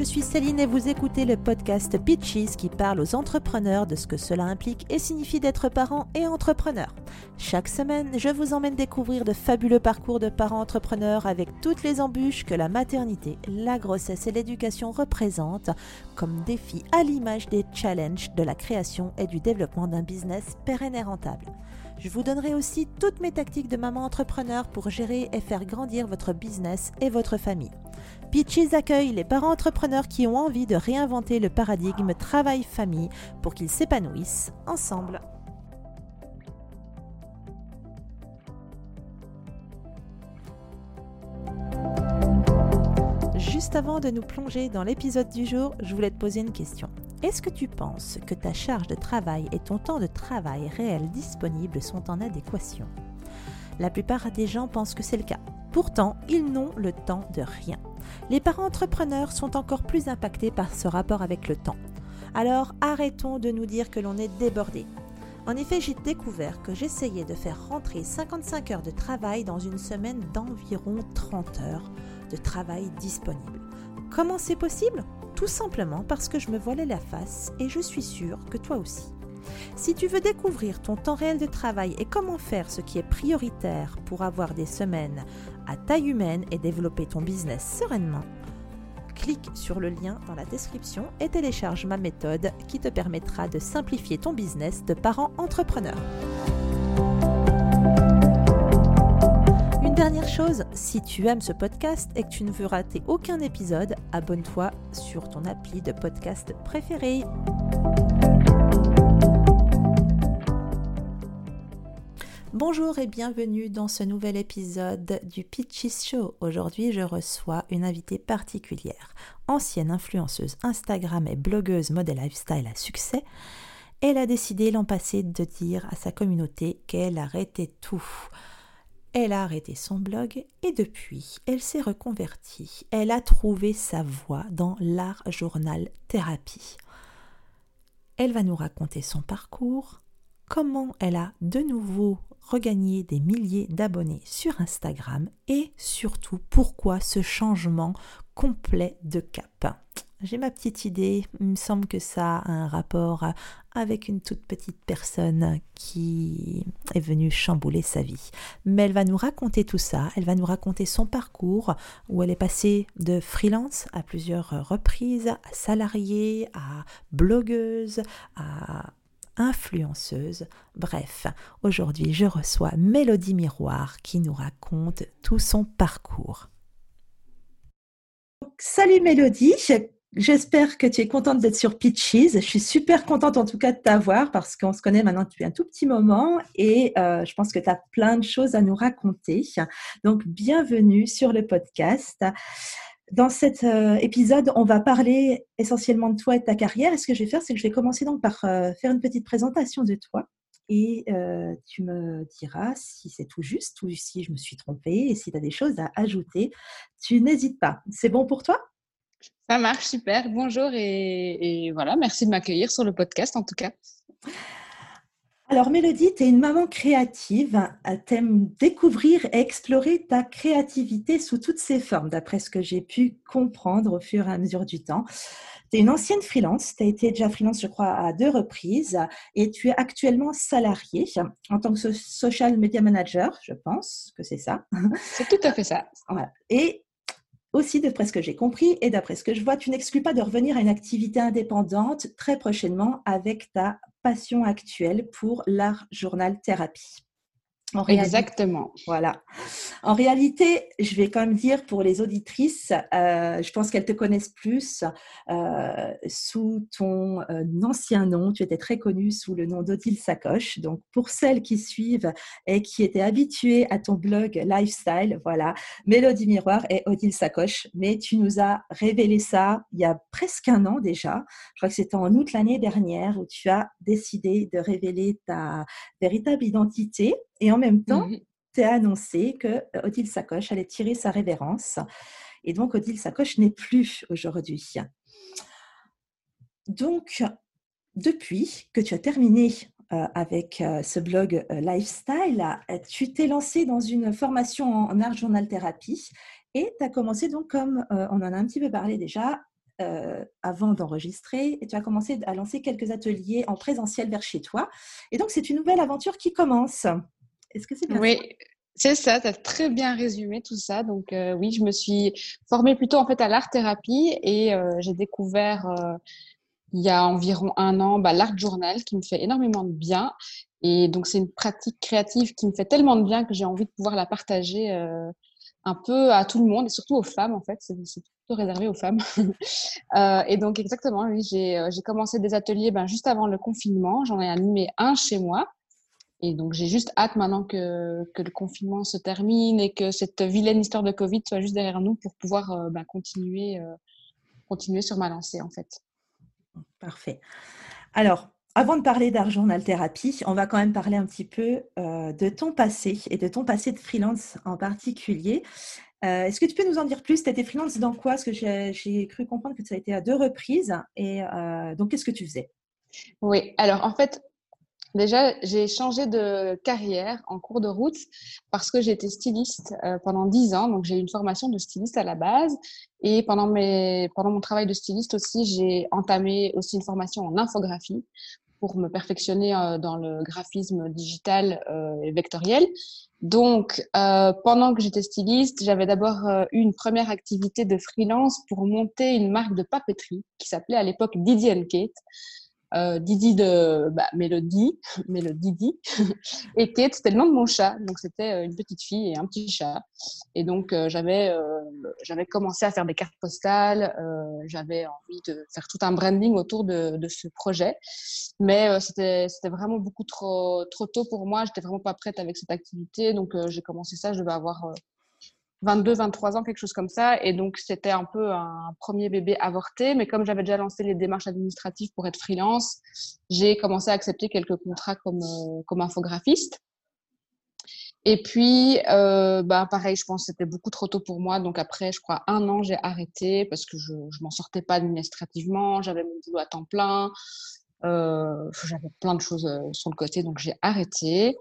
je suis Céline et vous écoutez le podcast Pitches qui parle aux entrepreneurs de ce que cela implique et signifie d'être parent et entrepreneur. Chaque semaine, je vous emmène découvrir de fabuleux parcours de parents entrepreneurs avec toutes les embûches que la maternité, la grossesse et l'éducation représentent comme défis à l'image des challenges de la création et du développement d'un business pérenne et rentable. Je vous donnerai aussi toutes mes tactiques de maman entrepreneur pour gérer et faire grandir votre business et votre famille. Peaches accueille les parents entrepreneurs qui ont envie de réinventer le paradigme travail-famille pour qu'ils s'épanouissent ensemble. Juste avant de nous plonger dans l'épisode du jour, je voulais te poser une question. Est-ce que tu penses que ta charge de travail et ton temps de travail réel disponible sont en adéquation? La plupart des gens pensent que c'est le cas. Pourtant, ils n'ont le temps de rien. Les parents entrepreneurs sont encore plus impactés par ce rapport avec le temps. Alors arrêtons de nous dire que l'on est débordé. En effet, j'ai découvert que j'essayais de faire rentrer 55 heures de travail dans une semaine d'environ 30 heures de travail disponible. Comment c'est possible? Tout simplement parce que je me voilais la face et je suis sûre que toi aussi. Si tu veux découvrir ton temps réel de travail et comment faire ce qui est prioritaire pour avoir des semaines à taille humaine et développer ton business sereinement, clique sur le lien dans la description et télécharge ma méthode qui te permettra de simplifier ton business de parent entrepreneur. dernière chose, si tu aimes ce podcast et que tu ne veux rater aucun épisode, abonne-toi sur ton appli de podcast préféré. Bonjour et bienvenue dans ce nouvel épisode du Pitches Show. Aujourd'hui, je reçois une invitée particulière, ancienne influenceuse Instagram et blogueuse mode lifestyle à succès. Elle a décidé l'an passé de dire à sa communauté qu'elle arrêtait tout. Elle a arrêté son blog et depuis, elle s'est reconvertie. Elle a trouvé sa voie dans l'art journal thérapie. Elle va nous raconter son parcours, comment elle a de nouveau regagné des milliers d'abonnés sur Instagram et surtout pourquoi ce changement complet de cap? J'ai ma petite idée, il me semble que ça a un rapport avec une toute petite personne qui est venue chambouler sa vie. Mais elle va nous raconter tout ça, elle va nous raconter son parcours où elle est passée de freelance à plusieurs reprises, à salariée, à blogueuse, à influenceuse. Bref, aujourd'hui je reçois Mélodie Miroir qui nous raconte tout son parcours. Salut Mélodie, J'espère que tu es contente d'être sur Pitches. Je suis super contente en tout cas de t'avoir parce qu'on se connaît maintenant depuis un tout petit moment et euh, je pense que tu as plein de choses à nous raconter. Donc, bienvenue sur le podcast. Dans cet euh, épisode, on va parler essentiellement de toi et de ta carrière. Et ce que je vais faire, c'est que je vais commencer donc par euh, faire une petite présentation de toi et tu me diras si c'est tout juste ou si je me suis trompée et si tu as des choses à ajouter. Tu n'hésites pas. C'est bon pour toi? Ça marche, super. Bonjour et, voilà, merci de m'accueillir sur le podcast en tout cas. Alors Mélodie, tu es une maman créative, t'aimes découvrir et explorer ta créativité sous toutes ses formes, d'après ce que j'ai pu comprendre au fur et à mesure du temps. Tu es une ancienne freelance, tu as été déjà freelance je crois à deux reprises et tu es actuellement salariée en tant que social media manager, je pense que c'est ça. C'est tout à fait ça. Voilà. Et aussi, d'après ce que j'ai compris et d'après ce que je vois, tu n'exclus pas de revenir à une activité indépendante très prochainement avec ta passion actuelle pour l'art journal thérapie. Exactement. Voilà. En réalité, je vais quand même dire pour les auditrices, euh, je pense qu'elles te connaissent plus euh, sous ton euh, ancien nom. Tu étais très connue sous le nom d'Odile Sacoche. Donc, pour celles qui suivent et qui étaient habituées à ton blog Lifestyle, voilà, Mélodie Miroir et Odile Sacoche. Mais tu nous as révélé ça il y a presque un an déjà. Je crois que c'était en août l'année dernière où tu as décidé de révéler ta véritable identité et en même temps, mmh tu as annoncé que euh, Odile Sacoche allait tirer sa révérence. Et donc, Odile Sacoche n'est plus aujourd'hui. Donc, depuis que tu as terminé euh, avec euh, ce blog Lifestyle, tu t'es lancé dans une formation en, art journal thérapie et tu as commencé donc, comme on en a un petit peu parlé déjà, avant d'enregistrer, tu as commencé à lancer quelques ateliers en présentiel vers chez toi. Et donc, c'est une nouvelle aventure qui commence. Est-ce que c'est bien Oui, c'est ça, tu as très bien résumé tout ça. Donc euh, oui, je me suis formée plutôt en fait à l'art-thérapie et euh, j'ai découvert euh, il y a environ un an bah, l'art journal qui me fait énormément de bien. Et donc c'est une pratique créative qui me fait tellement de bien que j'ai envie de pouvoir la partager un peu à tout le monde et surtout aux femmes en fait. C'est plutôt réservé aux femmes. et donc exactement, oui, j'ai commencé des ateliers ben, juste avant le confinement. J'en ai animé un chez moi. Et donc, j'ai juste hâte maintenant que, que, le confinement se termine et que cette vilaine histoire de Covid soit juste derrière nous pour pouvoir euh, bah, continuer, euh, continuer sur ma lancée, en fait. Parfait. Alors, avant de parler d'argent thérapie, on va quand même parler un petit peu euh, de ton passé et de ton passé de freelance en particulier. Est-ce que tu peux nous en dire plus? Tu étais freelance dans quoi? Parce que j'ai cru comprendre que ça a été à deux reprises. Et donc, qu'est-ce que tu faisais? Oui, alors en fait, Déjà, j'ai changé de carrière en cours de route parce que j'étais styliste euh, pendant dix ans. Donc, j'ai eu une formation de styliste à la base. Et pendant, mes, pendant mon travail de styliste aussi, j'ai entamé aussi une formation en infographie pour me perfectionner euh, dans le graphisme digital euh, et vectoriel. Donc, pendant que j'étais styliste, j'avais d'abord eu une première activité de freelance pour monter une marque de papeterie qui s'appelait à l'époque Didi Kate. Euh, Didi de bah, Mélodie, Mélodie et Kate, c'était le nom de mon chat. Donc, c'était euh, une petite fille et un petit chat. Et donc, euh, j'avais, j'avais commencé à faire des cartes postales. j'avais envie de faire tout un branding autour de, de ce projet. Mais c'était, c'était vraiment beaucoup trop, trop tôt pour moi. J'étais vraiment pas prête avec cette activité. Donc, j'ai commencé ça. Je devais avoir 22, 23 ans, quelque chose comme ça. Et donc, c'était un peu un premier bébé avorté. Mais comme j'avais déjà lancé les démarches administratives pour être freelance, j'ai commencé à accepter quelques contrats comme, euh, comme infographiste. Et puis, euh, bah, pareil, je pense que c'était beaucoup trop tôt pour moi. Donc, après, je crois, un an, j'ai arrêté parce que je ne m'en sortais pas administrativement. J'avais mon boulot à temps plein. Euh, j'avais plein de choses sur le côté. Donc, j'ai arrêté.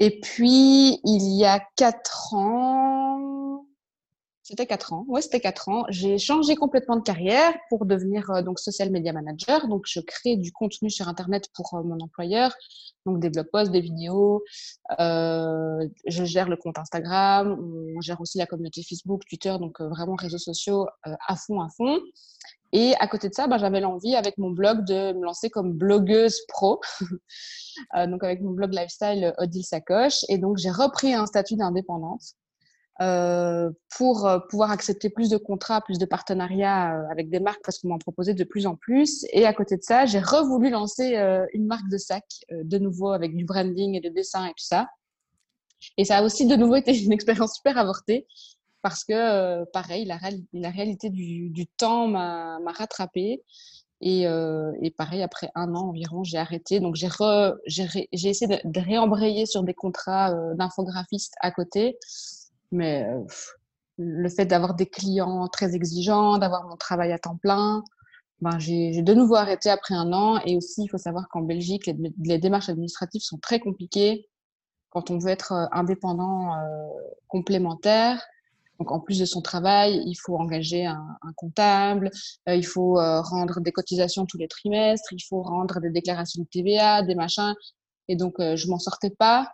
Et puis, il y a quatre ans, c'était quatre ans, ouais, c'était quatre ans, j'ai changé complètement de carrière pour devenir euh, donc social media manager. Donc, je crée du contenu sur Internet pour euh, mon employeur, donc des blog posts, des vidéos. Euh, je gère le compte Instagram, on gère aussi la communauté Facebook, Twitter, donc euh, vraiment réseaux sociaux à fond, à fond. Et à côté de ça, bah, j'avais l'envie avec mon blog de me lancer comme blogueuse pro, euh, donc avec mon blog lifestyle euh, Odile Sacoche. Et donc j'ai repris un statut d'indépendante euh, pour pouvoir accepter plus de contrats, plus de partenariats avec des marques parce qu'on m'en proposait de plus en plus. Et à côté de ça, j'ai revoulu lancer une marque de sac de nouveau avec du branding et de dessin et tout ça. Et ça a aussi de nouveau été une expérience super avortée parce que, euh, pareil, la, réalité du, temps m'a rattrapée. Et, euh, et, pareil, après un an environ, j'ai arrêté. Donc, j'ai essayé de, réembrayer sur des contrats euh, d'infographiste à côté. Mais le fait d'avoir des clients très exigeants, d'avoir mon travail à temps plein, ben, j'ai de nouveau arrêté après un an. Et aussi, il faut savoir qu'en Belgique, les, démarches administratives sont très compliquées quand on veut être indépendant complémentaire. Donc, en plus de son travail, il faut engager un, comptable, euh, il faut euh, rendre des cotisations tous les trimestres, il faut rendre des déclarations de TVA, des machins. Et donc, euh, je m'en sortais pas.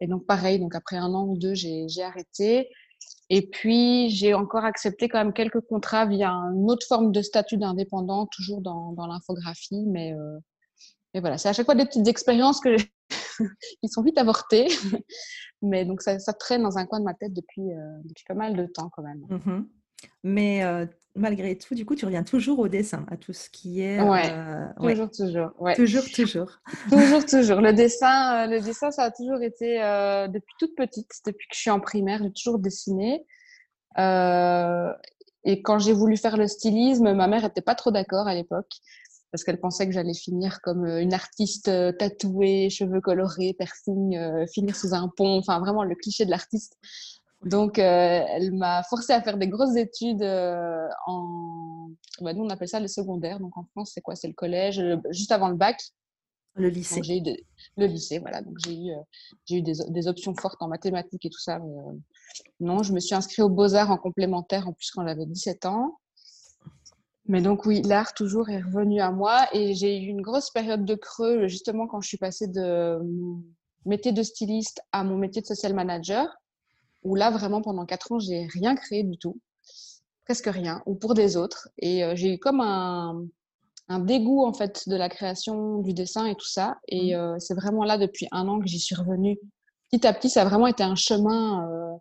Et donc, pareil, donc après un an ou deux, j'ai arrêté. Et puis, j'ai encore accepté quand même quelques contrats via une autre forme de statut d'indépendant, toujours dans, dans l'infographie. Mais, mais voilà, c'est à chaque fois des petites expériences que qui sont vite avortés. Mais donc, ça, ça, traîne dans un coin de ma tête depuis, euh, depuis pas mal de temps quand même. Mmh Mais euh, malgré tout, du coup, tu reviens toujours au dessin, à tout ce qui est. Ouais, euh, toujours, toujours. Ouais. Toujours, toujours. toujours, toujours. Le dessin, le dessin, ça a toujours été depuis toute petite, depuis que je suis en primaire, j'ai toujours dessiné. et quand j'ai voulu faire le stylisme, ma mère n'était pas trop d'accord à l'époque parce qu'elle pensait que j'allais finir comme euh, une artiste euh, tatouée, cheveux colorés, piercing, euh, finir sous un pont, enfin vraiment le cliché de l'artiste. Donc, elle m'a forcé à faire des grosses études en. Bah, nous, on appelle ça le secondaire. Donc, en France, c'est quoi? C'est le collège, juste avant le bac. Le lycée. J'ai eu Le lycée, voilà. Donc, j'ai eu, j'ai eu des, des, options fortes en mathématiques et tout ça. Mais, non, je me suis inscrite aux Beaux-Arts en complémentaire, en plus, quand j'avais 17 ans. Mais donc oui, l'art toujours est revenu à moi et j'ai eu une grosse période de creux justement quand je suis passée de métier de styliste à mon métier de social manager où là vraiment pendant quatre ans j'ai rien créé du tout, presque rien, ou pour des autres et euh, j'ai eu comme un, un, dégoût en fait de la création, du dessin et tout ça et mmh. euh, c'est vraiment là depuis un an que j'y suis revenue. Petit à petit, ça a vraiment été un chemin, euh,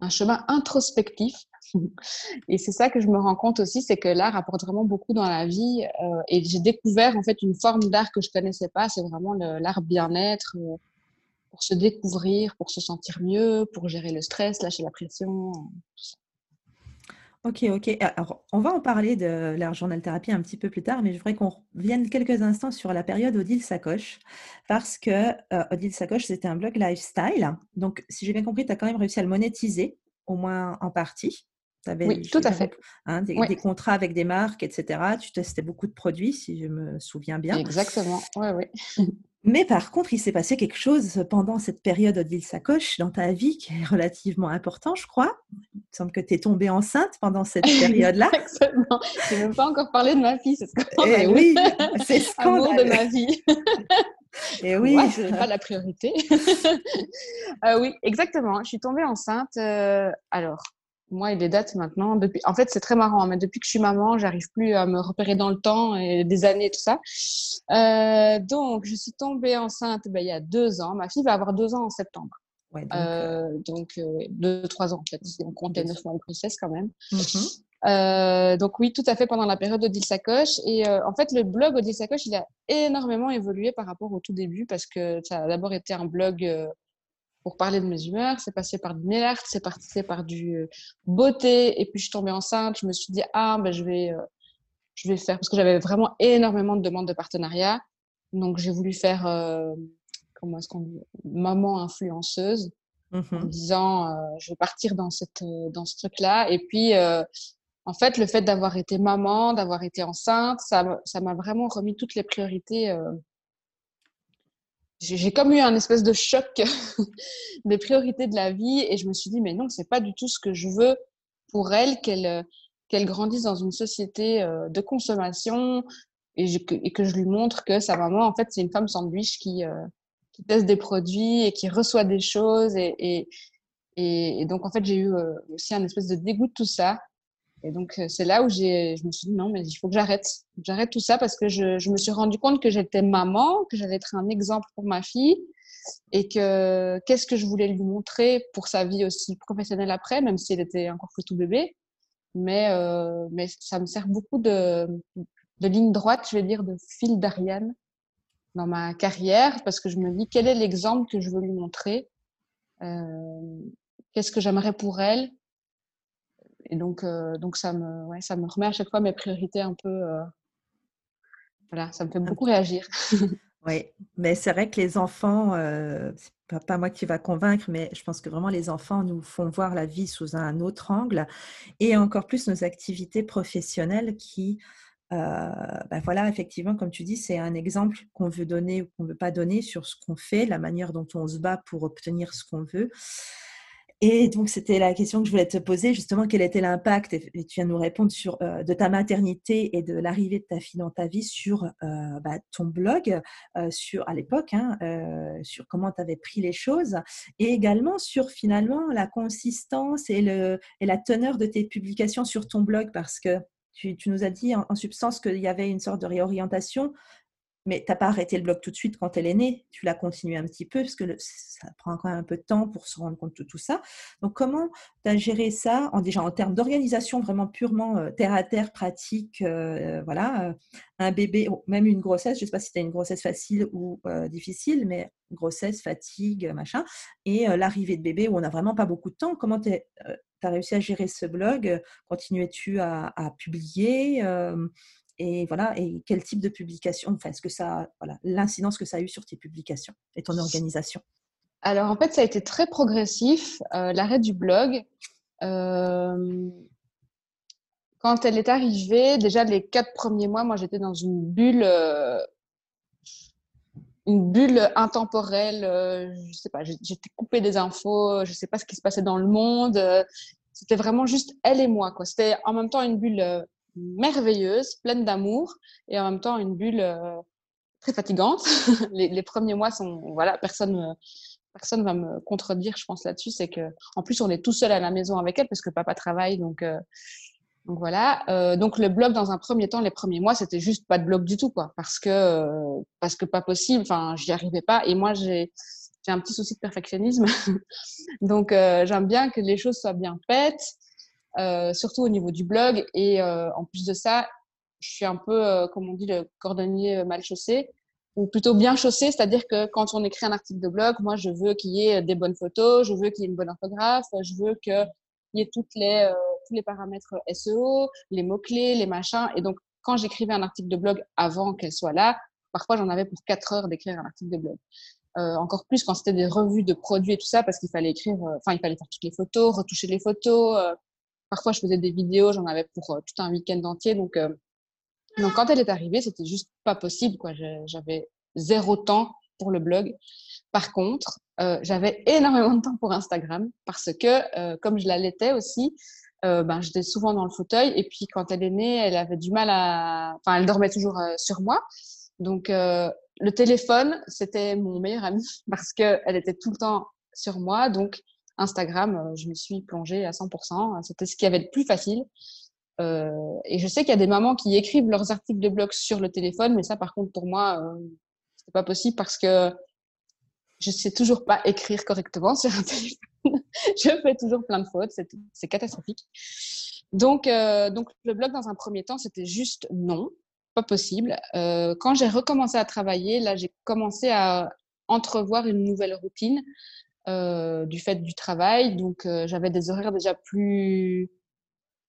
un chemin introspectif et c'est ça que je me rends compte aussi, c'est que l'art apporte vraiment beaucoup dans la vie. Euh, et j'ai découvert en fait une forme d'art que je connaissais pas. C'est vraiment l'art bien-être euh, pour se découvrir, pour se sentir mieux, pour gérer le stress, lâcher la pression. Ok, ok. Alors, on va en parler de l'art journal thérapie un petit peu plus tard, mais je voudrais qu'on revienne quelques instants sur la période Odile Sacoche, parce que euh, Odile Sacoche, c'était un blog lifestyle. Donc, si j'ai bien compris, tu as quand même réussi à le monétiser, au moins en partie oui, tout à fait. Hein, des, contrats avec des marques, etc. Tu testais beaucoup de produits, si je me souviens bien. Exactement, oui, oui. Mais par contre, il s'est passé quelque chose pendant cette période d'île Sacoche dans ta vie qui est relativement important, je crois. Il me semble que tu es tombée enceinte pendant cette période-là. Exactement. Je n'ai même pas encore parlé de ma fille, c'est scandaleux. Eh oui, c'est scandaleux. de ma vie. Et eh oui. pas la priorité. euh, oui, exactement. Je suis tombée enceinte. Euh, alors, moi, il est dates maintenant. Depuis... En fait, c'est très marrant, hein, mais depuis que je suis maman, j'arrive plus à me repérer dans le temps et des années et tout ça. Euh, donc, je suis tombée enceinte ben, il y a deux ans. Ma fille va avoir deux ans en septembre. Ouais, donc, euh, euh donc euh, deux, trois ans en fait. Si on compte les neuf mois de grossesse quand même. Mm-hmm. Donc oui, tout à fait pendant la période d'Odile Sacoche. Et en fait, le blog Odile Sacoche, il a énormément évolué par rapport au tout début parce que ça a d'abord été un blog pour parler de mes humeurs. C'est passé par du nail art, c'est passé par du euh, beauté. Et puis, je suis tombée enceinte. Je me suis dit, ah, ben, je vais, euh, je vais faire, parce que j'avais vraiment énormément de demandes de partenariat. Donc, j'ai voulu faire, euh, comment est-ce qu'on dit, maman influenceuse, en mmh disant, je vais partir dans, cette, dans ce truc-là. Et puis, en fait, le fait d'avoir été maman, d'avoir été enceinte, ça m'a vraiment remis toutes les priorités j'ai comme eu un espèce de choc des priorités de la vie et je me suis dit mais non c'est pas du tout ce que je veux pour elle qu'elle qu'elle grandisse dans une société euh, de consommation et, et, que je lui montre que sa maman en fait c'est une femme sandwich qui euh, teste des produits et qui reçoit des choses et, et, donc en fait j'ai eu euh, aussi un espèce de dégoût de tout ça et donc, euh, c'est là où j'ai, je me suis dit non, mais il faut que j'arrête. J'arrête tout ça parce que je, me suis rendu compte que j'étais maman, que j'allais être un exemple pour ma fille et que qu'est-ce que je voulais lui montrer pour sa vie aussi professionnelle après, même si elle était encore que tout bébé. Mais, euh, mais ça me sert beaucoup de, de ligne droite, je vais dire, de fil d'Ariane dans ma carrière parce que je me dis quel est l'exemple que je veux lui montrer, euh, qu'est-ce que j'aimerais pour elle? Et donc, euh, donc ça, me, ouais, ça me remet à chaque fois mes priorités un peu. Euh, voilà, ça me fait beaucoup réagir. oui, mais c'est vrai que les enfants, euh, c'est pas, moi qui va convaincre, mais je pense que vraiment les enfants nous font voir la vie sous un autre angle et encore plus nos activités professionnelles qui. ben voilà, effectivement, comme tu dis, c'est un exemple qu'on veut donner ou qu'on ne veut pas donner sur ce qu'on fait, la manière dont on se bat pour obtenir ce qu'on veut. Et donc, c'était la question que je voulais te poser, justement, quel était l'impact, et tu viens nous répondre, sur, euh, de ta maternité et de l'arrivée de ta fille dans ta vie sur euh, bah, ton blog, euh, sur, à l'époque, hein, sur comment tu avais pris les choses, et également sur finalement la consistance et, le, et la teneur de tes publications sur ton blog, parce que tu, nous as dit en substance qu'il y avait une sorte de réorientation mais tu n'as pas arrêté le blog tout de suite quand elle est née, tu l'as continué un petit peu parce que ça prend quand même un peu de temps pour se rendre compte de tout ça. Donc, comment tu as géré ça en, déjà en termes d'organisation vraiment purement euh, terre à terre, pratique euh, Voilà, euh, un bébé, même une grossesse, je ne sais pas si tu as une grossesse facile ou difficile, mais grossesse, fatigue, machin, et l'arrivée de bébé où on n'a vraiment pas beaucoup de temps. Comment tu as réussi à gérer ce blog? Continuais-tu à, publier et voilà, et quel type de publication, enfin, est-ce que ça, voilà, l'incidence que ça a eu sur tes publications et ton organisation? Alors en fait, ça a été très progressif, euh, l'arrêt du blog. Euh, quand elle est arrivée, déjà les quatre premiers mois, moi j'étais dans une bulle, euh, une bulle intemporelle. je sais pas, j'étais coupée des infos, je sais pas ce qui se passait dans le monde. C'était vraiment juste elle et moi. C'était en même temps une bulle merveilleuse, pleine d'amour et en même temps une bulle très fatigante. les, premiers mois sont, voilà, personne personne va me contredire, je pense là-dessus, c'est que en plus on est tout seul à la maison avec elle parce que papa travaille, donc donc voilà. Euh, donc le blog dans un premier temps, les premiers mois, c'était juste pas de blog du tout, quoi, parce que euh, parce que pas possible. Enfin, j'y arrivais pas. Et moi, j'ai j'ai un petit souci de perfectionnisme, donc euh, j'aime bien que les choses soient bien faites, euh, surtout au niveau du blog. Et euh, en plus de ça, je suis un peu, comme on dit, le cordonnier mal chaussé ou plutôt bien chaussé, c'est-à-dire que quand on écrit un article de blog, moi je veux qu'il y ait des bonnes photos, je veux qu'il y ait une bonne orthographe, je veux qu'il y ait toutes les tous les paramètres SEO, les mots-clés, les machins. Et donc, quand j'écrivais un article de blog avant qu'elle soit là, parfois j'en avais pour quatre heures d'écrire un article de blog. Euh, encore plus quand c'était des revues de produits et tout ça, parce qu'il fallait écrire, euh, enfin, il fallait faire toutes les photos, retoucher les photos. Euh, parfois, je faisais des vidéos, j'en avais pour tout un week-end entier. Donc, donc, quand elle est arrivée, c'était juste pas possible. J'avais zéro temps pour le blog. Par contre, j'avais énormément de temps pour Instagram parce que, comme je l'allaitais aussi, euh, ben, j'étais souvent dans le fauteuil. Et puis, quand elle est née, elle avait du mal à. Enfin, elle dormait toujours euh, sur moi. Donc, euh, le téléphone, c'était mon meilleur ami parce qu'elle était tout le temps sur moi. Donc, Instagram, je me suis plongée à 100%. C'était ce qui avait le plus facile. et je sais qu'il y a des mamans qui écrivent leurs articles de blog sur le téléphone, mais ça, par contre, pour moi, c'est pas possible parce que je sais toujours pas écrire correctement sur un téléphone. je fais toujours plein de fautes, c'est catastrophique. Donc, euh, donc, le blog, dans un premier temps, c'était juste non, pas possible. Euh, quand j'ai recommencé à travailler, là, j'ai commencé à entrevoir une nouvelle routine euh, du fait du travail. Donc, j'avais des horaires déjà plus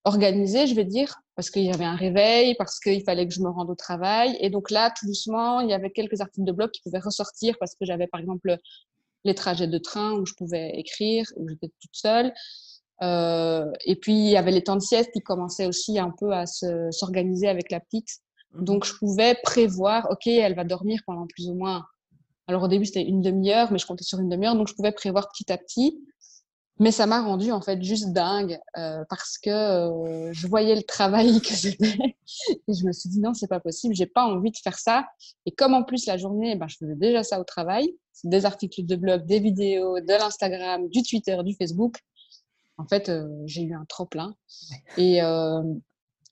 organisés, je vais dire, parce qu'il y avait un réveil, parce qu'il fallait que je me rende au travail. Et donc là, tout doucement, il y avait quelques articles de blog qui pouvaient ressortir parce que j'avais, par exemple, les trajets de train où je pouvais écrire, où j'étais toute seule. Euh, et puis, il y avait les temps de sieste qui commençaient aussi un peu à s'organiser avec la petite. Mmh Donc, je pouvais prévoir, OK, elle va dormir pendant plus ou moins. Alors, au début, c'était une demi-heure, mais je comptais sur une demi-heure. Donc, je pouvais prévoir petit à petit. Mais ça m'a rendu en fait juste dingue euh, parce que euh, je voyais le travail que c'était et je me suis dit non c'est pas possible j'ai pas envie de faire ça et comme en plus la journée eh ben je faisais déjà ça au travail des articles de blog des vidéos de l'Instagram du Twitter du Facebook en fait euh, j'ai eu un trop plein et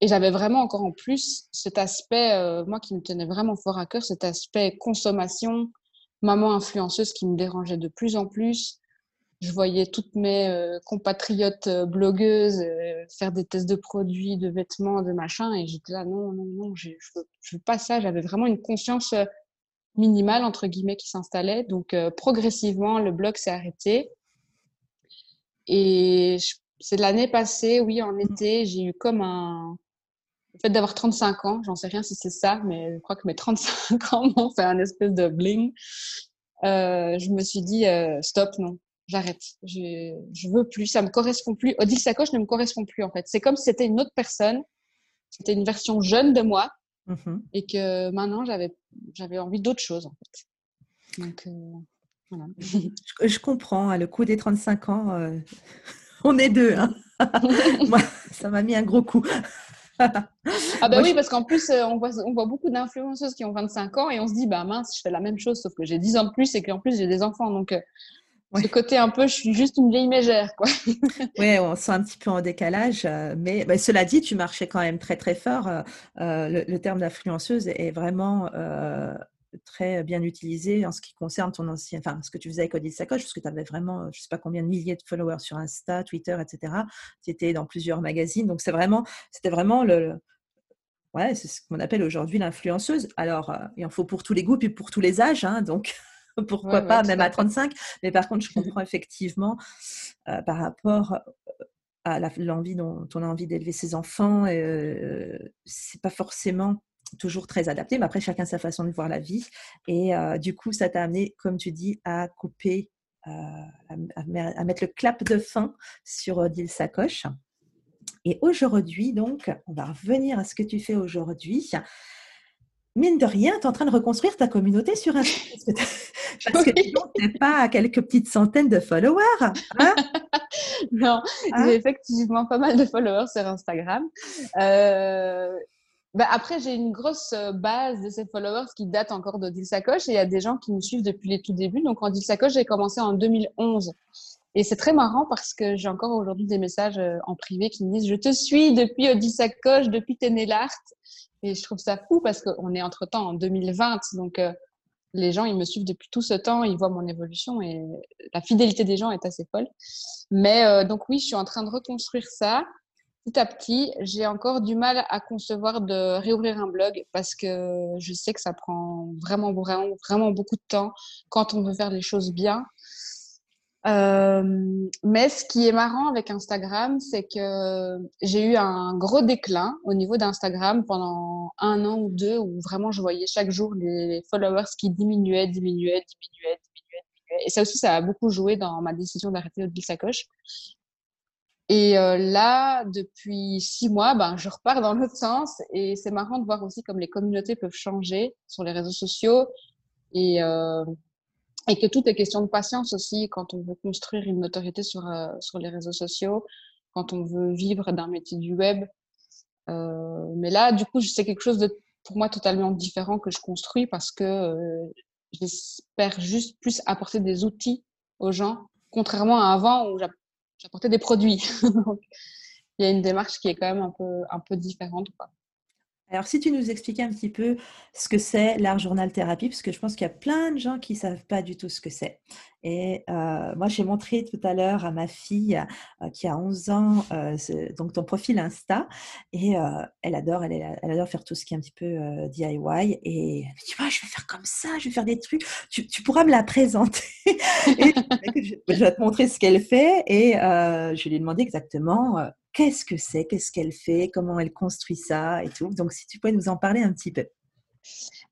et j'avais vraiment encore en plus cet aspect moi qui me tenait vraiment fort à cœur cet aspect consommation maman influenceuse qui me dérangeait de plus en plus je voyais toutes mes euh, compatriotes euh, blogueuses euh, faire des tests de produits, de vêtements, de machin, et j'étais là, non, non, non, je veux, veux pas ça. J'avais vraiment une conscience minimale, entre guillemets, qui s'installait. Donc, progressivement, le blog s'est arrêté. Et c'est l'année passée, oui, en été, j'ai eu comme un... Le fait d'avoir 35 ans, j'en sais rien si c'est ça, mais je crois que mes 35 ans m'ont fait un espèce de bling. je me suis dit, stop, non, j'arrête. Je, je veux plus, ça me correspond plus. Odile Sacoche ne me correspond plus en fait. C'est comme si c'était une autre personne, c'était une version jeune de moi mmh et que maintenant j'avais j'avais envie d'autre chose en fait. Donc euh, voilà. Je, comprends, hein, le coup des 35 ans, euh, on est deux. Hein. moi, ça m'a mis un gros coup. Ah bah oui, parce qu'en plus, euh, on voit, on voit beaucoup d'influenceuses qui ont 25 ans et on se dit, bah mince, je fais la même chose, sauf que j'ai 10 ans de plus et qu'en plus j'ai des enfants. Donc, ce côté un peu, je suis juste une vieille mégère, quoi. oui, on sent un petit peu en décalage, euh, mais bah, cela dit, tu marchais quand même très très fort. Euh, euh, le, terme d'influenceuse est vraiment très bien utilisé en ce qui concerne ton ancien, enfin, ce que tu faisais avec Odile Sacoche, parce que tu avais vraiment, je sais pas combien de milliers de followers sur Insta, Twitter, etc. Tu étais dans plusieurs magazines, donc c'est vraiment, c'était vraiment le, ouais, c'est ce qu'on appelle aujourd'hui l'influenceuse. Alors, il en faut pour tous les goûts puis pour tous les âges, hein, donc. pourquoi pas, même à 35. Mais par contre, je comprends effectivement euh, par rapport euh, à l'envie dont on a envie d'élever ses enfants, euh, c'est pas forcément toujours très adapté, mais après chacun sa façon de voir la vie. Et euh, du coup, ça t'a amené, comme tu dis, à couper, à, mettre le clap de fin sur Dil Sacoche. Et aujourd'hui, donc, on va revenir à ce que tu fais aujourd'hui mine de rien, tu es en train de reconstruire ta communauté sur Instagram. Parce que, tu n'es pas à quelques petites centaines de followers. Hein? Non, j'ai effectivement pas mal de followers sur Instagram. Euh, bah, après, j'ai une grosse euh, base de ces followers qui datent encore de Sacoche et il y a des gens qui me suivent depuis les tout débuts. Donc, en Sacoche, j'ai commencé en 2011. Et c'est très marrant parce que j'ai encore aujourd'hui des messages euh, en privé qui me disent Je te suis depuis Odile Sacoche, depuis Ténélart. Et je trouve ça fou parce qu'on est entre-temps en 2020. Donc, euh, les gens, ils me suivent depuis tout ce temps, ils voient mon évolution et la fidélité des gens est assez folle. Mais donc, oui, je suis en train de reconstruire ça petit à petit, j'ai encore du mal à concevoir de réouvrir un blog parce que je sais que ça prend vraiment, beaucoup de temps quand on veut faire les choses bien. Euh, mais ce qui est marrant avec Instagram, c'est que j'ai eu un gros déclin au niveau d'Instagram pendant un an ou deux où vraiment je voyais chaque jour les followers qui diminuaient, diminuaient, diminuaient, diminuaient. Et ça aussi, ça a beaucoup joué dans ma décision d'arrêter de Sacoche. Et euh, là, depuis six mois, ben, je repars dans l'autre sens. Et c'est marrant de voir aussi comme les communautés peuvent changer sur les réseaux sociaux. Et, euh, que tout est question de patience aussi quand on veut construire une notoriété sur, euh, sur les réseaux sociaux, quand on veut vivre d'un métier du web. Mais là, du coup, c'est quelque chose de, pour moi, totalement différent que je construis parce que j'espère juste plus apporter des outils aux gens, contrairement à avant où j'apportais des produits. il y a une démarche qui est quand même un peu, un peu différente. Quoi. Alors, si tu nous expliquais un petit peu ce que c'est l'art journal thérapie, parce que je pense qu'il y a plein de gens qui ne savent pas du tout ce que c'est. Et euh, moi, j'ai montré tout à l'heure à ma fille euh, qui a 11 ans, euh, donc ton profil Insta, et elle adore, elle, adore faire tout ce qui est un petit peu DIY. Et elle me je vais faire comme ça, je vais faire des trucs. Tu, pourras me la présenter. je, je, vais te montrer ce qu'elle fait. Et je lui ai demandé exactement qu'est-ce que c'est, qu'est-ce qu'elle fait, comment elle construit ça et tout. Donc, si tu pouvais nous en parler un petit peu.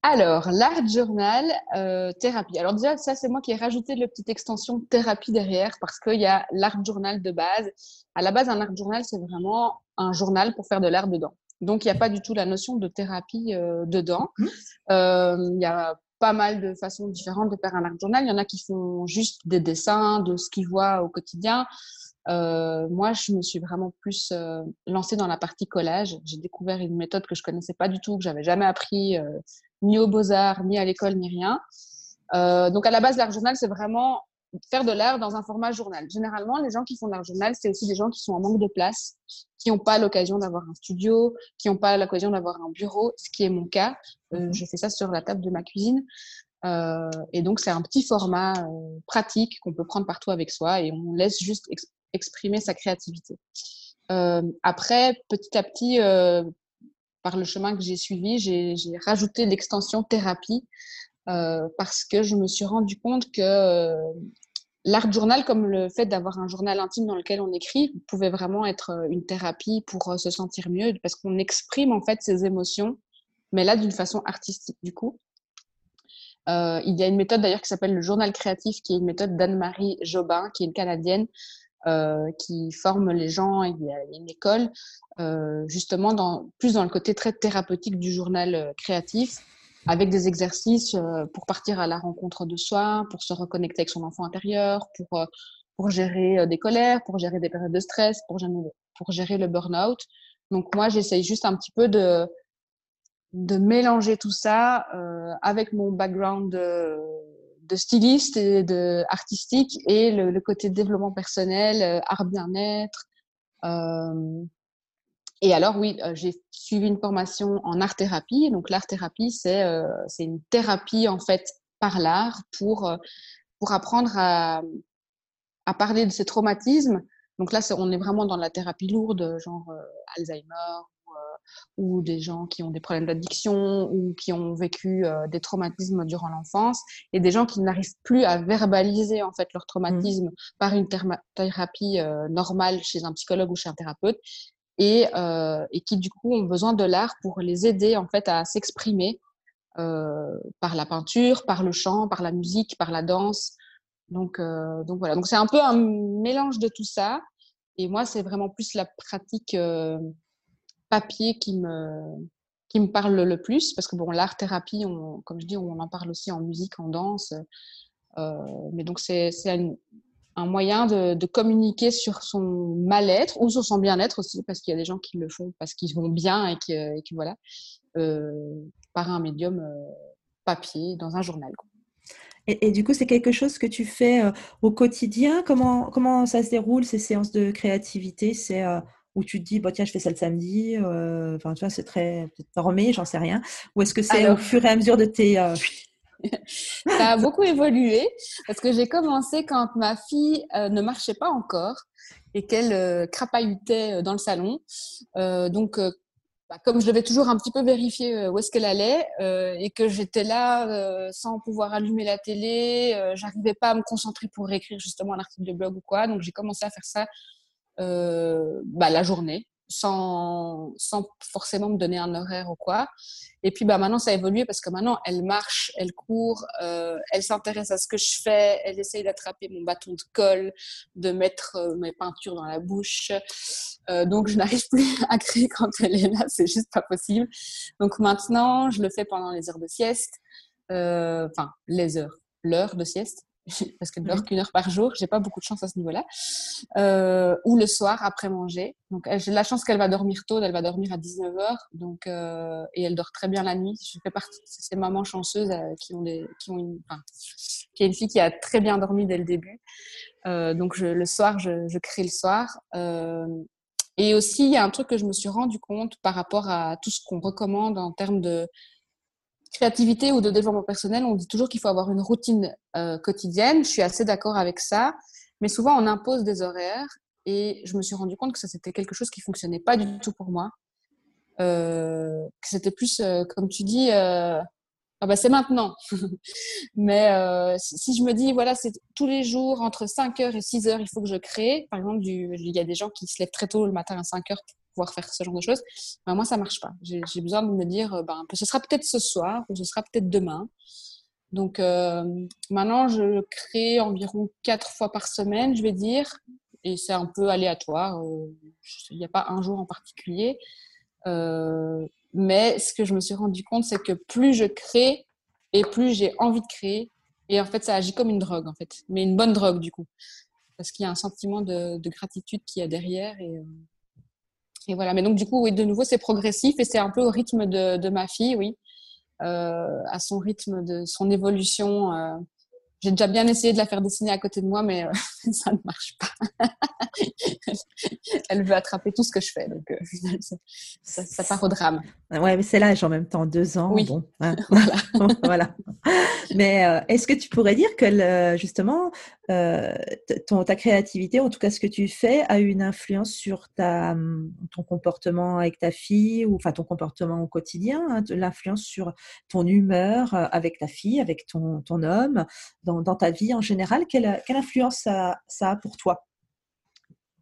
Alors, l'art journal euh, thérapie. Alors déjà, ça, c'est moi qui ai rajouté la petite extension thérapie derrière parce qu'il y a l'art journal de base. À la base, un art journal, c'est vraiment un journal pour faire de l'art dedans. Donc, il n'y a pas du tout la notion de thérapie euh, dedans. Mmh. Euh, il y a pas mal de façons différentes de faire un art journal. Il y en a qui font juste des dessins de ce qu'ils voient au quotidien. Euh, moi, je me suis vraiment plus euh, lancée dans la partie collage. J'ai découvert une méthode que je connaissais pas du tout, que j'avais jamais appris euh, ni aux beaux-arts, ni à l'école, ni rien. Donc, à la base, l'art journal, c'est vraiment faire de l'art dans un format journal. Généralement, les gens qui font de l'art journal, c'est aussi des gens qui sont en manque de place, qui n'ont pas l'occasion d'avoir un studio, qui n'ont pas l'occasion d'avoir un bureau, ce qui est mon cas. Mmh je fais ça sur la table de ma cuisine. Euh, et donc, c'est un petit format euh, pratique qu'on peut prendre partout avec soi et on laisse juste exprimer sa créativité. Euh, après, petit à petit, euh, par le chemin que j'ai suivi, j'ai rajouté l'extension thérapie euh, parce que je me suis rendu compte que l'art journal, comme le fait d'avoir un journal intime dans lequel on écrit, pouvait vraiment être une thérapie pour se sentir mieux parce qu'on exprime en fait ses émotions, mais là d'une façon artistique du coup. Il y a une méthode d'ailleurs qui s'appelle le journal créatif, qui est une méthode d'Anne-Marie Jobin, qui est une Canadienne, qui forme les gens. Il y a une école, euh, justement, dans, plus dans le côté très thérapeutique du journal euh, créatif, avec des exercices euh, pour partir à la rencontre de soi, pour se reconnecter avec son enfant intérieur, pour, euh, pour gérer des colères, pour gérer des périodes de stress, pour gérer, pour gérer le burn-out. Donc moi, j'essaye juste un petit peu de, de mélanger tout ça euh, avec mon background de, de styliste et de artistique et le, côté développement personnel, euh, art bien-être. Euh, et alors oui, euh, j'ai suivi une formation en art thérapie. Donc l'art thérapie, c'est une thérapie en fait par l'art pour pour apprendre à à parler de ces traumatismes. Donc là, on est vraiment dans la thérapie lourde, genre Alzheimer, ou des gens qui ont des problèmes d'addiction ou qui ont vécu euh, des traumatismes durant l'enfance et des gens qui n'arrivent plus à verbaliser en fait leur traumatisme mmh. par une thérapie euh, normale chez un psychologue ou chez un thérapeute et, euh, et qui du coup ont besoin de l'art pour les aider en fait à s'exprimer par la peinture, par le chant, par la musique, par la danse. Donc, donc voilà. Donc c'est un peu un mélange de tout ça. Et moi, c'est vraiment plus la pratique papier qui me, qui me parle le plus, parce que bon, l'art thérapie, on, comme je dis, on en parle aussi en musique, en danse. Euh, mais donc, c'est un moyen de, communiquer sur son mal-être ou sur son bien-être aussi, parce qu'il y a des gens qui le font parce qu'ils vont bien et que, voilà, euh, par un médium euh, papier dans un journal. Et, du coup, c'est quelque chose que tu fais au quotidien? Comment, comment ça se déroule ces séances de créativité? C'est où tu te dis, bah, tiens, je fais ça le samedi. Enfin, tu vois, c'est très formé, j'en sais rien. Ou est-ce que c'est au fur et à mesure de tes ça a beaucoup évolué parce que j'ai commencé quand ma fille euh, ne marchait pas encore et qu'elle euh, crapahutait euh, dans le salon. donc, bah, comme je devais toujours un petit peu vérifier où est-ce qu'elle allait et que j'étais là sans pouvoir allumer la télé, j'arrivais pas à me concentrer pour écrire justement un article de blog ou quoi. Donc, j'ai commencé à faire ça bah, la journée sans, sans forcément me donner un horaire ou quoi. Et puis bah, maintenant, ça a évolué parce que maintenant, elle marche, elle court, euh, elle s'intéresse à ce que je fais, elle essaye d'attraper mon bâton de colle, de mettre euh, mes peintures dans la bouche. Euh, donc, je n'arrive plus à créer quand elle est là, c'est juste pas possible. Donc maintenant, je le fais pendant les heures de sieste, enfin, les heures, l'heure de sieste. parce qu'elle ne dort qu'une heure par jour, j'ai pas beaucoup de chance à ce niveau-là. Euh, ou le soir après manger. Donc j'ai la chance qu'elle va dormir tôt, elle va dormir à 19h, donc euh, et elle dort très bien la nuit. Je fais partie de ces mamans chanceuses euh, qui ont des, qui ont une, enfin, qui a une fille qui a très bien dormi dès le début. donc je, le soir, je, je, crée le soir. et aussi, il y a un truc que je me suis rendu compte par rapport à tout ce qu'on recommande en termes de créativité ou de développement personnel, on dit toujours qu'il faut avoir une routine euh, quotidienne. Je suis assez d'accord avec ça, mais souvent on impose des horaires et je me suis rendu compte que ça c'était quelque chose qui fonctionnait pas du tout pour moi. Euh, que c'était plus, euh, comme tu dis, euh, ah bah c'est maintenant. mais euh, si je me dis voilà c'est tous les jours entre 5h et 6h il faut que je crée. Par exemple, il y a des gens qui se lèvent très tôt le matin à 5h pouvoir faire ce genre de choses. Ben, moi, ça marche pas. J'ai besoin de me dire, euh, ben, ce sera peut-être ce soir ou ce sera peut-être demain. Donc euh, maintenant, je crée environ quatre fois par semaine, je vais dire, et c'est un peu aléatoire. Euh, il n'y a pas un jour en particulier. mais ce que je me suis rendu compte, c'est que plus je crée et plus j'ai envie de créer. Et en fait, ça agit comme une drogue, en fait, mais une bonne drogue du coup, parce qu'il y a un sentiment de, de gratitude qui a derrière et voilà. Mais donc, du coup, oui, de nouveau, c'est progressif et c'est un peu au rythme de, ma fille, oui. Euh, à son rythme de son évolution. Euh, j'ai déjà bien essayé de la faire dessiner à côté de moi, mais euh, ça ne marche pas. Elle veut attraper tout ce que je fais, donc euh, ça, ça, part au drame. Ouais, mais c'est l'âge en même temps, deux ans. Oui. Bon, hein. voilà. Mais euh, est-ce que tu pourrais dire que justement, ton, ta créativité, en tout cas ce que tu fais, a eu une influence sur ta, ton comportement avec ta fille, ou enfin ton comportement au quotidien, hein, l'influence sur ton humeur avec ta fille, avec ton, ton homme, dans, ta vie en général? Quelle, quelle influence ça, ça, a pour toi?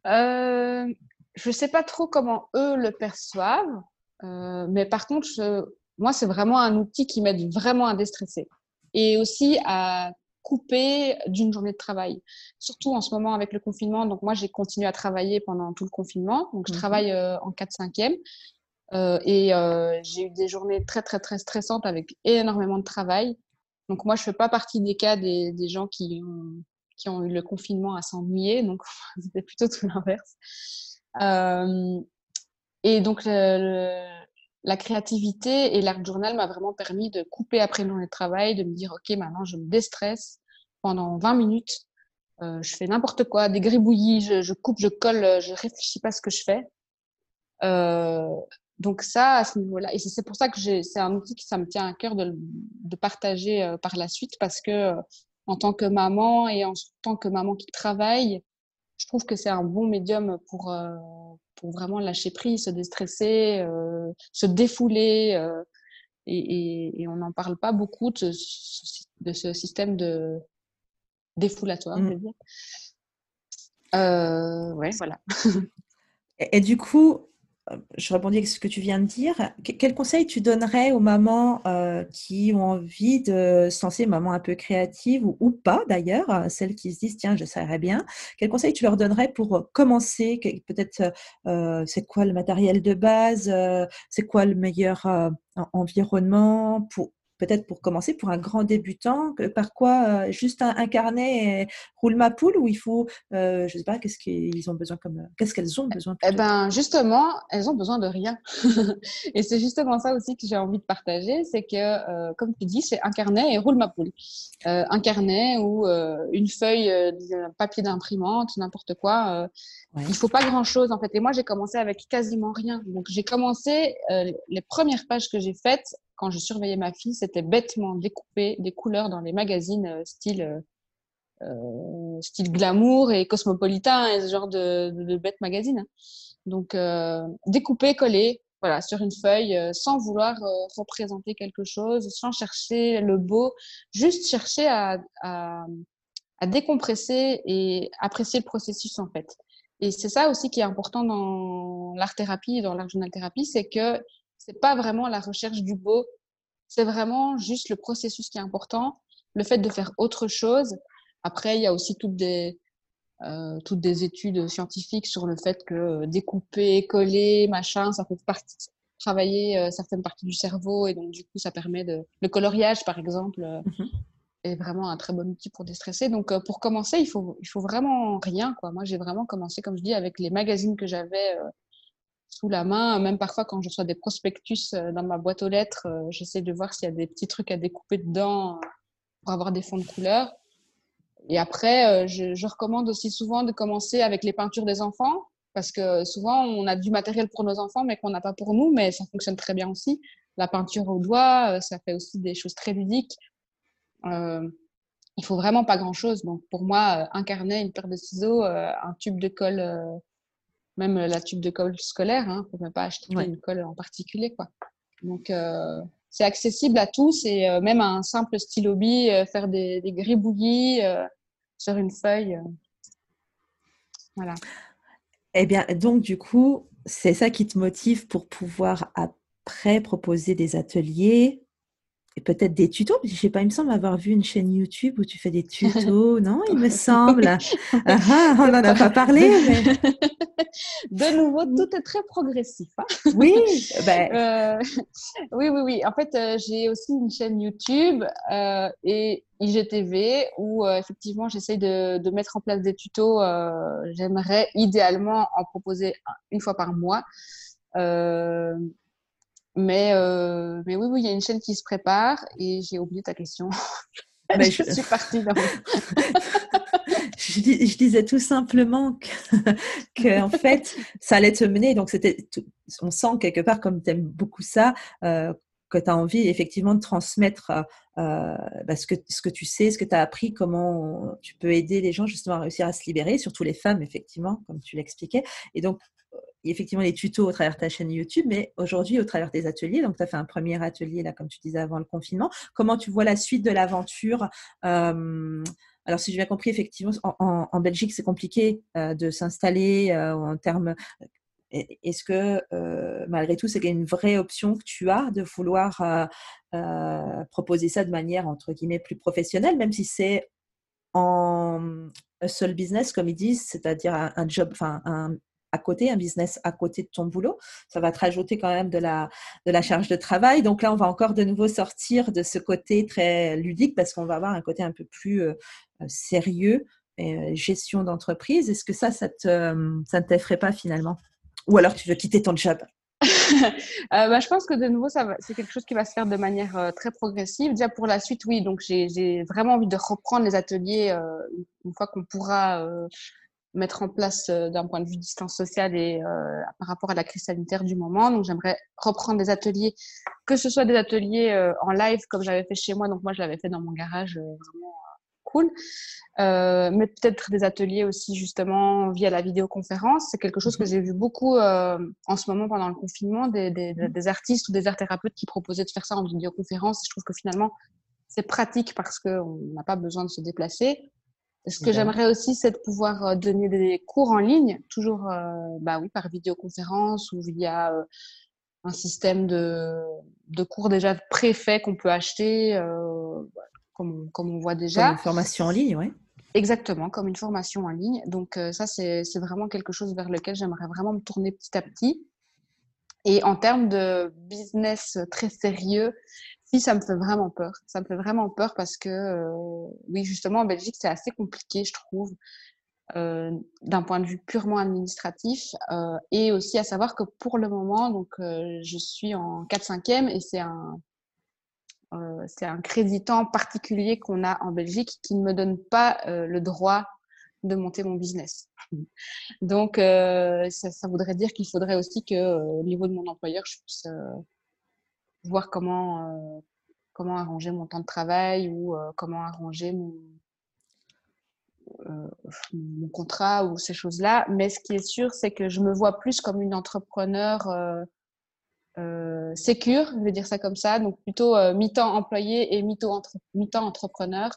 Euh, Je ne sais pas trop comment eux le perçoivent, euh, mais par contre, moi, c'est vraiment un outil qui m'aide vraiment à déstresser et aussi à couper d'une journée de travail. Surtout en ce moment avec le confinement. Donc moi, j'ai continué à travailler pendant tout le confinement. Donc je mmh travaille euh, en 4-5e. et j'ai eu des journées très, très, très stressantes avec énormément de travail. Donc moi, je fais pas partie des cas des, des gens qui ont, qui ont eu le confinement à s'ennuyer. Donc c'était plutôt tout l'inverse. Euh, et donc la créativité et l'art journal m'a vraiment permis de couper après le journée de travail, de me dire ok, maintenant je me déstresse pendant 20 minutes. Euh, je fais n'importe quoi, des gribouillis, je, coupe, je colle, je réfléchis pas à ce que je fais. Euh, donc ça, à ce niveau-là, et c'est pour ça que c'est un outil qui ça me tient à cœur de, partager par la suite parce que en tant que maman et en tant que maman qui travaille, je trouve que c'est un bon médium pour euh, pour vraiment lâcher prise, se déstresser, se défouler. Et, et, et, on n'en parle pas beaucoup de, de ce système de défoulatoire, mmh. je veux dire. ouais, voilà. et, et, du coup, je répondis à ce que tu viens de dire. Quel conseil tu donnerais aux mamans euh, qui ont envie de se lancer, mamans un peu créatives ou, pas d'ailleurs, euh, celles qui se disent tiens, je serais bien. Quel conseil tu leur donnerais pour commencer? Peut-être euh, c'est quoi le matériel de base C'est quoi le meilleur environnement pour peut-être pour commencer, pour un grand débutant, par quoi Juste un, carnet roule ma poule ou il faut, je ne sais pas, qu'est-ce qu'ils ont besoin comme, qu'est-ce qu'elles ont besoin Eh ben, justement, elles ont besoin de rien. et c'est justement ça aussi que j'ai envie de partager, c'est que, comme tu dis, c'est un carnet et roule ma poule. un carnet ou une feuille, un papier d'imprimante, n'importe quoi. Il Il faut pas grand-chose en fait. Et moi, j'ai commencé avec quasiment rien. Donc, j'ai commencé les premières pages que j'ai faites quand je surveillais ma fille, c'était bêtement découper des couleurs dans les magazines euh, style, euh, euh, style glamour et cosmopolitain et ce genre de, de, bêtes magazines. Donc, découper, coller, voilà, sur une feuille, sans vouloir représenter quelque chose, sans chercher le beau, juste chercher à, décompresser et apprécier le processus en fait. Et c'est ça aussi qui est important dans l'art-thérapie et dans l'art thérapie, c'est que c'est pas vraiment la recherche du beau, c'est vraiment juste le processus qui est important, le fait de faire autre chose. Après, il y a aussi toutes des, euh, toutes des études scientifiques sur le fait que découper, coller, machin, ça peut travailler euh, certaines parties du cerveau et donc du coup, ça permet de... Le coloriage, par exemple, euh, mmh est vraiment un très bon outil pour déstresser. Donc, pour commencer, il faut, il faut vraiment rien. Quoi. Moi, j'ai vraiment commencé, comme je dis, avec les magazines que j'avais la main. Même parfois, quand je reçois des prospectus euh, dans ma boîte aux lettres, euh, j'essaie de voir s'il y a des petits trucs à découper dedans euh, pour avoir des fonds de couleur. Et après, je, recommande aussi souvent de commencer avec les peintures des enfants, parce que souvent, on a du matériel pour nos enfants, mais qu'on n'a pas pour nous, mais ça fonctionne très bien aussi. La peinture au doigt, ça fait aussi des choses très ludiques. Il faut vraiment pas grand-chose. Donc, pour moi, un carnet, une paire de ciseaux, un tube de colle même euh, la tube de colle scolaire, il hein, ne faut même pas acheter une colle en particulier. Quoi. Donc, euh, c'est accessible à tous et euh, même un simple stylo bille, faire des, des gribouillis sur une feuille. voilà. Eh bien, donc, du coup, c'est ça qui te motive pour pouvoir après proposer des ateliers et peut-être des tutos. Je sais pas, il me semble avoir vu une chaîne YouTube où tu fais des tutos, non Il me semble. Ah, ah, on n'en a pas parlé. Mais... De nouveau, tout est très progressif. Hein. oui, ben... euh, oui, oui, oui. En fait, euh, j'ai aussi une chaîne YouTube euh, et IGTV où effectivement j'essaye de, de, mettre en place des tutos. J'aimerais idéalement en proposer une fois par mois. Mais, euh, mais oui, oui, il y a une chaîne qui se prépare et j'ai oublié ta question. Ah ben, je... suis partie dans... je, je, disais tout simplement que, en fait, ça allait te mener. Donc, c'était, on sent quelque part, comme tu aimes beaucoup ça, euh, que tu as envie effectivement de transmettre euh, bah, ce, que, ce que tu sais, ce que tu as appris, comment tu peux aider les gens justement à réussir à se libérer, surtout les femmes, effectivement, comme tu l'expliquais. Et donc, effectivement les tutos au travers de ta chaîne YouTube, mais aujourd'hui au travers des ateliers. Donc, tu as fait un premier atelier, là, comme tu disais, avant le confinement. Comment tu vois la suite de l'aventure euh, alors, si j'ai bien compris, effectivement, en, Belgique, c'est compliqué euh, de s'installer euh, en termes. Est-ce que, malgré tout, c'est une vraie option que tu as de vouloir proposer ça de manière, entre guillemets, plus professionnelle, même si c'est en seul business, comme ils disent, c'est-à-dire un, job, enfin, un, à côté, un business à côté de ton boulot. Ça va te rajouter quand même de la, de la charge de travail. Donc là, on va encore de nouveau sortir de ce côté très ludique parce qu'on va avoir un côté un peu plus euh, euh, sérieux, euh, gestion d'entreprise. Est-ce que ça, ça, te, ça ne t'effraie pas finalement? Ou alors tu veux quitter ton job? Bah, je pense que de nouveau, c'est quelque chose qui va se faire de manière très progressive. Déjà pour la suite, oui. Donc j'ai vraiment envie de reprendre les ateliers une fois qu'on pourra mettre en place euh, d'un point de vue distance sociale et euh, par rapport à la crise sanitaire du moment. Donc, j'aimerais reprendre des ateliers, que ce soit des ateliers euh, en live comme j'avais fait chez moi. Donc, moi, je l'avais fait dans mon garage, vraiment cool. mais peut-être des ateliers aussi justement via la vidéoconférence. C'est quelque chose que mhm. j'ai vu beaucoup en ce moment pendant le confinement, des, des, mhm. des artistes ou des art thérapeutes qui proposaient de faire ça en vidéoconférence. Je trouve que finalement, c'est pratique parce qu'on n'a pas besoin de se déplacer. Ce que j'aimerais aussi, c'est de pouvoir euh, donner des cours en ligne, toujours euh, bah oui, par vidéoconférence ou via euh, un système de, de cours déjà préfet qu'on peut acheter, comme, comme, on voit déjà. Comme une formation en ligne, oui. Exactement, comme une formation en ligne. Donc ça, c'est vraiment quelque chose vers lequel j'aimerais vraiment me tourner petit à petit. Et en termes de business très sérieux, Si, ça me fait vraiment peur. Ça me fait vraiment peur parce que, euh, oui, justement, en Belgique, c'est assez compliqué, je trouve, euh, d'un point de vue purement administratif. Euh, et aussi à savoir que pour le moment, donc, je suis en 4-5e et c'est un, c'est un créditant particulier qu'on a en Belgique qui ne me donne pas le droit de monter mon business. Donc, ça, voudrait dire qu'il faudrait aussi que, au niveau de mon employeur, je puisse voir comment, euh, comment arranger mon temps de travail ou euh, comment arranger mon, euh, mon contrat ou ces choses-là. Mais ce qui est sûr, c'est que je me vois plus comme une entrepreneur euh, sécure, je vais dire ça comme ça, donc plutôt mi-temps employé et mi-temps entre, mi entrepreneur,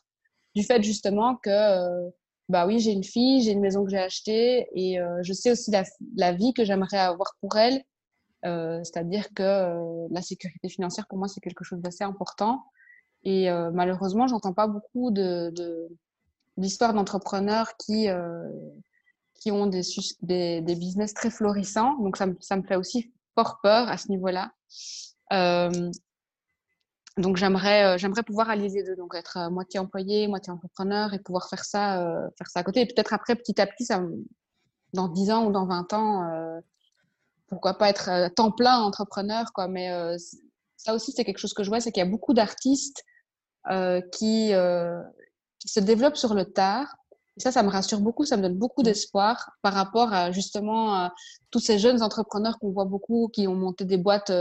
du fait justement que, bah oui, j'ai une fille, j'ai une maison que j'ai achetée et je sais aussi la, vie que j'aimerais avoir pour elle. euh, c'est-à-dire que euh, la sécurité financière, pour moi, c'est quelque chose d'assez important. Et euh, malheureusement, j'entends pas beaucoup de, d'histoires d'entrepreneurs qui, qui ont des, des, des, business très florissants. Donc, ça, ça, me fait aussi fort peur à ce niveau-là. donc, j'aimerais, j'aimerais pouvoir allier les deux, donc être moitié employé, moitié entrepreneur et pouvoir faire ça, faire ça à côté. Et peut-être après, petit à petit, ça, dans 10 ans ou dans 20 ans, pourquoi pas être euh, temps plein entrepreneur, quoi. Mais euh, ça aussi, c'est quelque chose que je vois, c'est qu'il y a beaucoup d'artistes euh, qui, qui se développent sur le tard. Et ça, ça me rassure beaucoup, ça me donne beaucoup mmh. d'espoir par rapport à justement tous ces jeunes entrepreneurs qu'on voit beaucoup, qui ont monté des boîtes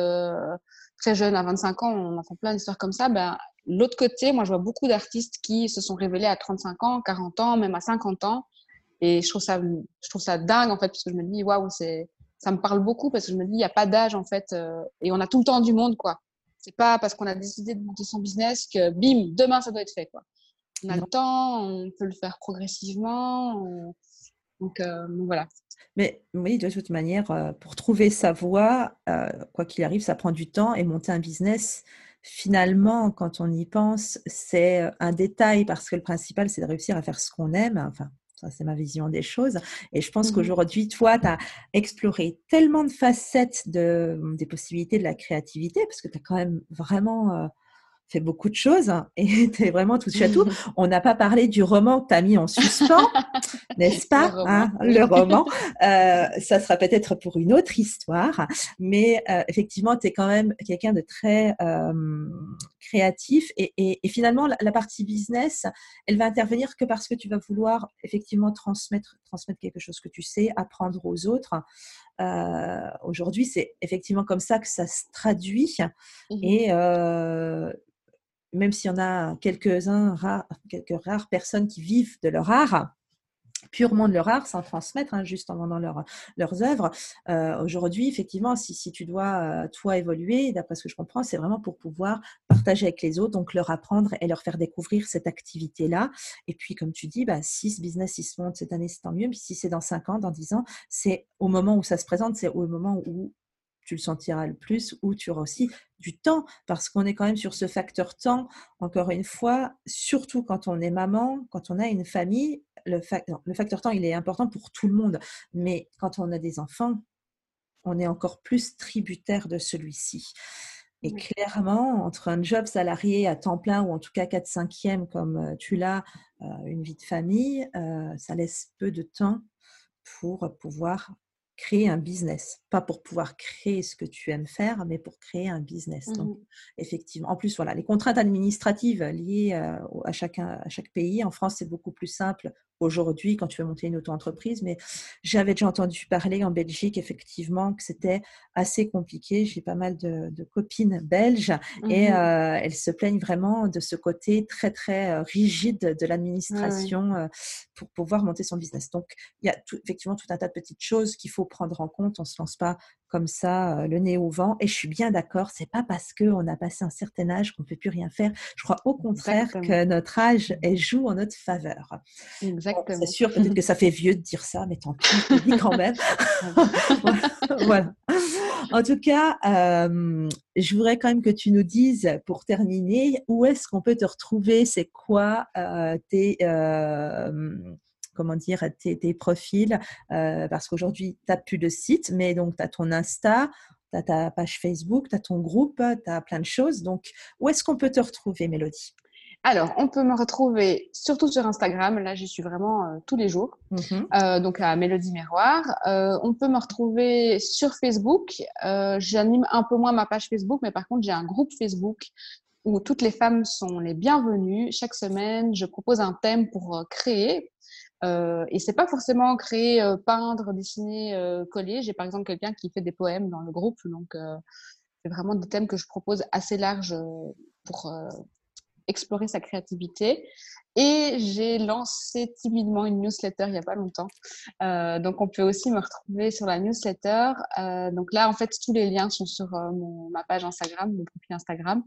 très jeunes, à 25 ans, on entend plein d'histoires comme ça. Ben, L'autre côté, moi, je vois beaucoup d'artistes qui se sont révélés à 35 ans, 40 ans, même à 50 ans. Et je trouve ça, je trouve ça dingue, en fait, parce que je me dis, waouh, c'est ça me parle beaucoup parce que je me dis, il n'y a pas d'âge en fait, euh, et on a tout le temps du monde, quoi. C'est pas parce qu'on a décidé de monter son business que bim, demain ça doit être fait, quoi. On a le temps, on peut le faire progressivement. Euh, donc, voilà. Mais oui, de toute manière, euh, pour trouver sa voie, quoi qu'il arrive, ça prend du temps et monter un business, finalement, quand on y pense, c'est un détail parce que le principal, c'est de réussir à faire ce qu'on aime. Enfin, c'est ma vision des choses. Et je pense mmh qu'aujourd'hui, toi, tu as exploré tellement de facettes de, des possibilités de la créativité, parce que tu as quand même vraiment euh, fait beaucoup de choses hein, et tu es vraiment touché à tout. On n'a pas parlé du roman que tu as mis en suspens, n'est-ce pas Le roman. Hein, euh, ça sera peut-être pour une autre histoire, mais euh, effectivement, tu es quand même quelqu'un de très créatif et, et, finalement, la, partie business, elle va intervenir que parce que tu vas vouloir effectivement transmettre, transmettre quelque chose que tu sais, apprendre aux autres. Aujourd'hui, c'est effectivement comme ça que ça se traduit. Mmh et même s'il y en a quelques-uns, quelques rares personnes qui vivent de leur art, purement de leur art, sans transmettre, hein, juste en vendant leurs œuvres. Euh, aujourd'hui, effectivement, si, tu dois, euh, toi, évoluer, d'après ce que je comprends, c'est vraiment pour pouvoir partager avec les autres, donc leur apprendre et leur faire découvrir cette activité-là. Et puis, comme tu dis, bah, si ce business, se monte cette année, c'est tant mieux. Mais si c'est dans 5 ans, dans 10 ans, c'est au moment où ça se présente, c'est au moment où tu le sentiras le plus, ou tu auras aussi du temps, parce qu'on est quand même sur ce facteur temps, encore une fois, surtout quand on est maman, quand on a une famille, le, le facteur temps, il est important pour tout le monde, mais quand on a des enfants, on est encore plus tributaire de celui-ci. Et clairement, entre un job salarié à temps plein ou en tout cas 4-5e comme euh, tu l'as, euh, une vie de famille, euh, ça laisse peu de temps pour pouvoir créer un business. Pas pour pouvoir créer ce que tu aimes faire, mais pour créer un business. Donc, mmh effectivement. En plus, voilà, les contraintes administratives liées à, chacun, à chaque pays. En France, c'est beaucoup plus simple aujourd'hui quand tu veux monter une auto-entreprise, mais j'avais déjà entendu parler en Belgique effectivement que c'était assez compliqué. J'ai pas mal de, copines belges et mmh euh, elles se plaignent vraiment de ce côté très très euh, rigide de l'administration euh, pour pouvoir monter son business. Donc il y a effectivement tout un tas de petites choses qu'il faut prendre en compte. On se lance pas comme ça, le nez au vent. Et je suis bien d'accord, c'est pas parce qu'on a passé un certain âge qu'on ne peut plus rien faire. Je crois au contraire que notre âge elle joue en notre faveur. Exactement. c'est sûr, peut-être que ça fait vieux de dire ça, mais tant pis, je le dis quand même. voilà. En tout cas, je voudrais quand même que tu nous dises, pour terminer, où est-ce qu'on peut te retrouver? C'est quoi tes comment dire, tes, profils, euh, parce qu'aujourd'hui, tu n'as plus de site, mais donc tu as ton Insta. tu as ta page Facebook, tu as ton groupe, tu as plein de choses. Donc, où est-ce qu'on peut te retrouver, Mélodie? Alors, on peut me retrouver surtout sur Instagram. Là, j'y suis vraiment euh, tous les jours. Mhm. Euh, donc, à Mélodie Miroir. Euh, on peut me retrouver sur Facebook. J'anime un peu moins ma page Facebook, mais par contre, j'ai un groupe Facebook où toutes les femmes sont les bienvenues. Chaque semaine, je propose un thème pour créer. Et c'est pas forcément créer, peindre, dessiner, coller. J'ai par exemple quelqu'un qui fait des poèmes dans le groupe. Donc, c'est vraiment des thèmes que je propose assez larges pour explorer sa créativité. Et j'ai lancé timidement une newsletter il n'y a pas longtemps. Euh, donc, on peut aussi me retrouver sur la newsletter. Euh, donc là, en fait, tous les liens sont sur euh, ma page Instagram, mon profil Instagram.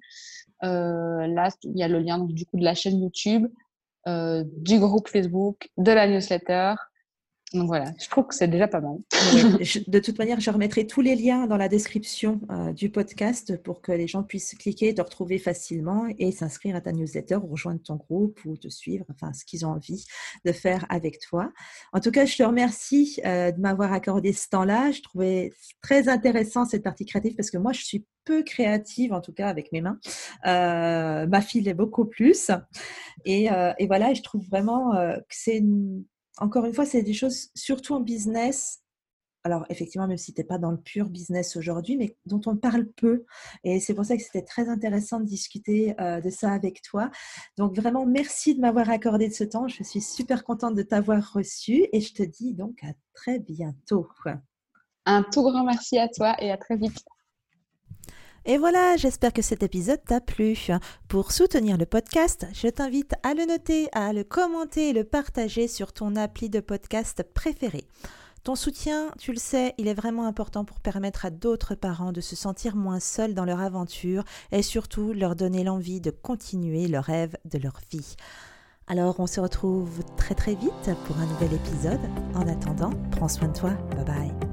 là, il y a le lien du coup de la chaîne YouTube, du groupe Facebook, de la newsletter. Donc voilà, je trouve que c'est déjà pas mal. de toute manière, je remettrai tous les liens dans la description euh, du podcast pour que les gens puissent cliquer, te retrouver facilement et s'inscrire à ta newsletter ou rejoindre ton groupe ou te suivre, enfin ce qu'ils ont envie de faire avec toi. En tout cas, je te remercie euh, de m'avoir accordé ce temps-là. Je trouvais très intéressant cette partie créative parce que moi, je suis peu créative, en tout cas avec mes mains. Euh, ma fille est beaucoup plus. Et, voilà, je trouve vraiment que c'est une encore une fois, c'est des choses, surtout en business, alors effectivement, même si tu n'es pas dans le pur business aujourd'hui, mais dont on parle peu. Et c'est pour ça que c'était très intéressant de discuter euh, de ça avec toi. Donc vraiment, merci de m'avoir accordé de ce temps. Je suis super contente de t'avoir reçu et je te dis donc à très bientôt. Un tout grand merci à toi et à très vite. Et voilà, j'espère que cet épisode t'a plu. Pour soutenir le podcast, je t'invite à le noter, à le commenter et le partager sur ton appli de podcast préféré. Ton soutien, tu le sais, il est vraiment important pour permettre à d'autres parents de se sentir moins seuls dans leur aventure et surtout leur donner l'envie de continuer le rêve de leur vie. Alors on se retrouve très très vite pour un nouvel épisode. En attendant, prends soin de toi. Bye bye.